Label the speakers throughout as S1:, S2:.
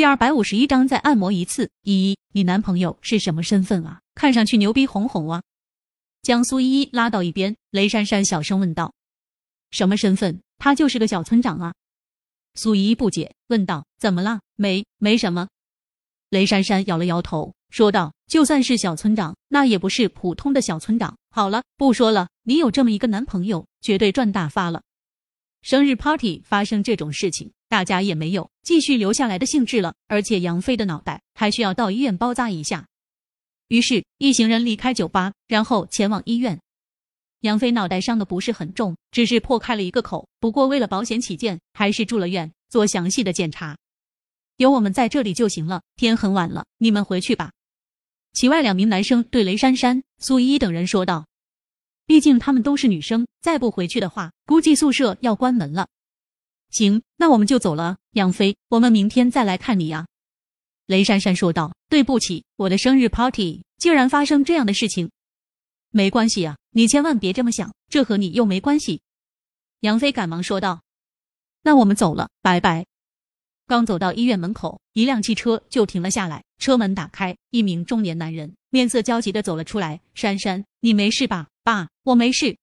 S1: 第二百五十一章再按摩一次。依依，你男朋友是什么身份啊？看上去牛逼哄哄啊！将苏依依拉到一边，雷珊珊小声问道：“什么身份？他就是个小村长啊！”苏依依不解问道：“怎么了？没，没什么。”雷珊珊摇了摇头，说道：“就算是小村长，那也不是普通的小村长。好了，不说了。你有这么一个男朋友，绝对赚大发了。生日 party 发生这种事情，大家也没有继续留下来的兴致了。而且杨飞的脑袋还需要到医院包扎一下。”于是，一行人离开酒吧，然后前往医院。杨飞脑袋伤的不是很重，只是破开了一个口。不过为了保险起见，还是住了院，做详细的检查。有我们在这里就行了。天很晚了，你们回去吧。其外两名男生对雷珊珊、苏依依等人说道：“毕竟她们都是女生，再不回去的话，估计宿舍要关门了。”行，那我们就走了。杨飞，我们明天再来看你呀。”雷珊珊说道。“对不起，我的生日 party 竟然发生这样的事情。”没关系啊，你千万别这么想，这和你又没关系。”杨飞赶忙说道。“那我们走了，拜拜。”刚走到医院门口，一辆汽车就停了下来。车门打开，一名中年男人面色焦急的走了出来。“珊珊，你没事吧？”“爸，我没事。”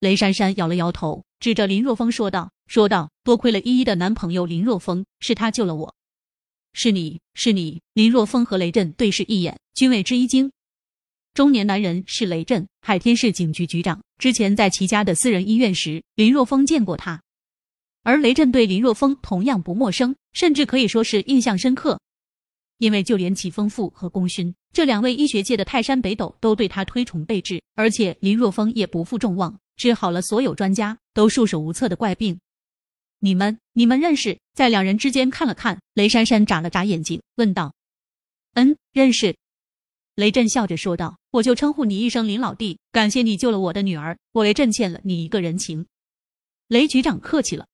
S1: 雷珊珊摇了摇头，指着林若风说道：“说道，多亏了依依的男朋友林若风，是他救了我。”“是你是你。”林若风和雷震对视一眼，均为之一惊。中年男人是雷震，海天市警局局长。之前在其家的私人医院时，林若风见过他。而雷震对林若风同样不陌生，甚至可以说是印象深刻，因为就连齐丰富和功勋这两位医学界的泰山北斗都对他推崇备至，而且林若风也不负众望，治好了所有专家都束手无策的怪病。你们，你们认识？在两人之间看了看，雷珊珊眨了眨眼睛，问道：“嗯，认识。”雷震笑着说道：“我就称呼你一声林老弟，感谢你救了我的女儿，我雷震欠了你一个人情。”雷局长客气了。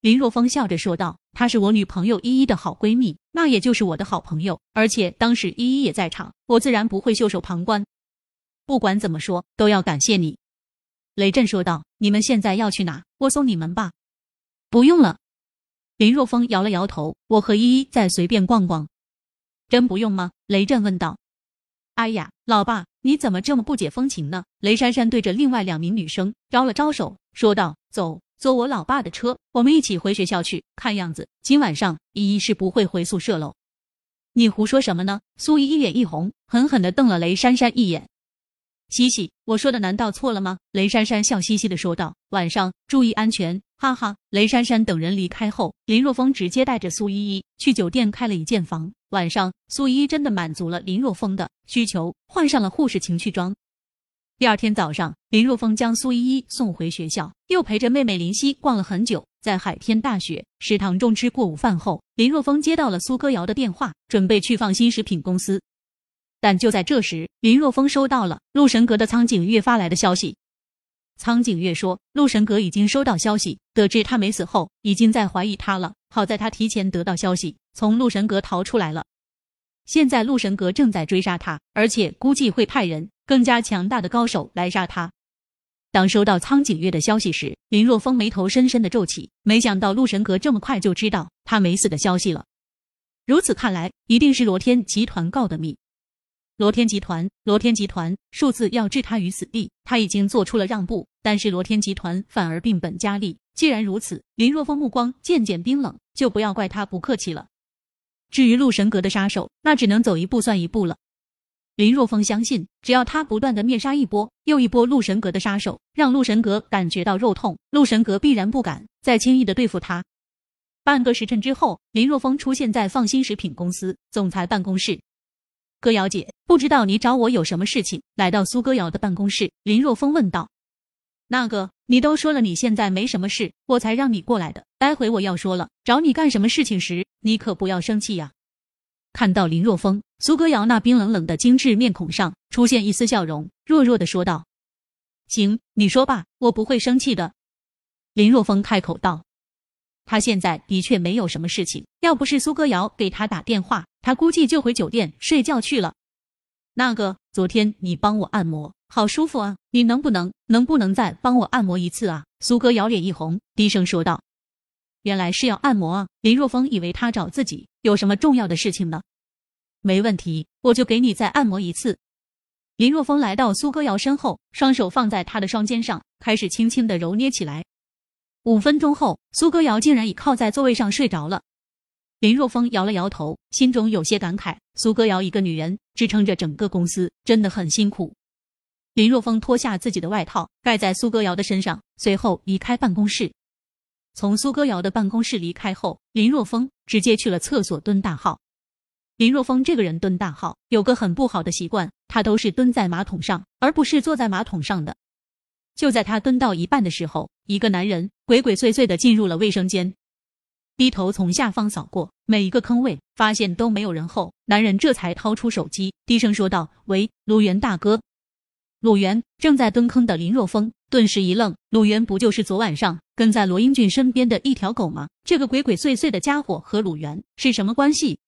S1: 林若风笑着说道：“她是我女朋友依依的好闺蜜，那也就是我的好朋友。而且当时依依也在场，我自然不会袖手旁观。不管怎么说，都要感谢你。”雷震说道：“你们现在要去哪？我送你们吧。”不用了。林若风摇了摇头：“我和依依再随便逛逛。”真不用吗？雷震问道。“哎呀，老爸，你怎么这么不解风情呢？”雷珊珊对着另外两名女生招了招手，说道：“走。”坐我老爸的车，我们一起回学校去。看样子今晚上依依是不会回宿舍喽。你胡说什么呢？苏依依脸一红，狠狠地瞪了雷珊珊一眼。嘻嘻，我说的难道错了吗？雷珊珊笑嘻嘻的说道。晚上注意安全，哈哈。雷珊珊等人离开后，林若风直接带着苏依依去酒店开了一间房。晚上，苏依依真的满足了林若风的需求，换上了护士情趣装。第二天早上，林若风将苏依依送回学校，又陪着妹妹林夕逛了很久。在海天大学食堂中吃过午饭后，林若风接到了苏歌瑶的电话，准备去放心食品公司。但就在这时，林若风收到了陆神阁的苍井月发来的消息。苍井月说，陆神阁已经收到消息，得知他没死后，已经在怀疑他了。好在他提前得到消息，从陆神阁逃出来了。现在陆神阁正在追杀他，而且估计会派人。更加强大的高手来杀他。当收到苍井月的消息时，林若风眉头深深的皱起。没想到陆神阁这么快就知道他没死的消息了。如此看来，一定是罗天集团告的密。罗天集团，罗天集团数次要置他于死地，他已经做出了让步，但是罗天集团反而变本加厉。既然如此，林若风目光渐渐冰冷，就不要怪他不客气了。至于陆神阁的杀手，那只能走一步算一步了。林若风相信，只要他不断的灭杀一波又一波陆神阁的杀手，让陆神阁感觉到肉痛，陆神阁必然不敢再轻易的对付他。半个时辰之后，林若风出现在放心食品公司总裁办公室。歌瑶姐，不知道你找我有什么事情？来到苏歌瑶的办公室，林若风问道。那个，你都说了你现在没什么事，我才让你过来的。待会我要说了找你干什么事情时，你可不要生气呀。看到林若风，苏歌瑶那冰冷冷的精致面孔上出现一丝笑容，弱弱的说道：“行，你说吧，我不会生气的。”林若风开口道：“他现在的确没有什么事情，要不是苏歌瑶给他打电话，他估计就回酒店睡觉去了。”那个，昨天你帮我按摩，好舒服啊，你能不能能不能再帮我按摩一次啊？苏歌瑶脸一红，低声说道。原来是要按摩啊！林若风以为他找自己有什么重要的事情呢？没问题，我就给你再按摩一次。林若风来到苏歌瑶身后，双手放在他的双肩上，开始轻轻的揉捏起来。五分钟后，苏歌瑶竟然倚靠在座位上睡着了。林若风摇了摇头，心中有些感慨：苏歌瑶一个女人支撑着整个公司，真的很辛苦。林若风脱下自己的外套盖在苏歌瑶的身上，随后离开办公室。从苏歌瑶的办公室离开后，林若风直接去了厕所蹲大号。林若风这个人蹲大号有个很不好的习惯，他都是蹲在马桶上，而不是坐在马桶上的。就在他蹲到一半的时候，一个男人鬼鬼祟祟的进入了卫生间，低头从下方扫过每一个坑位，发现都没有人后，男人这才掏出手机，低声说道：“喂，卢源大哥。”鲁源正在蹲坑的林若风顿时一愣，鲁源不就是昨晚上跟在罗英俊身边的一条狗吗？这个鬼鬼祟祟的家伙和鲁源是什么关系？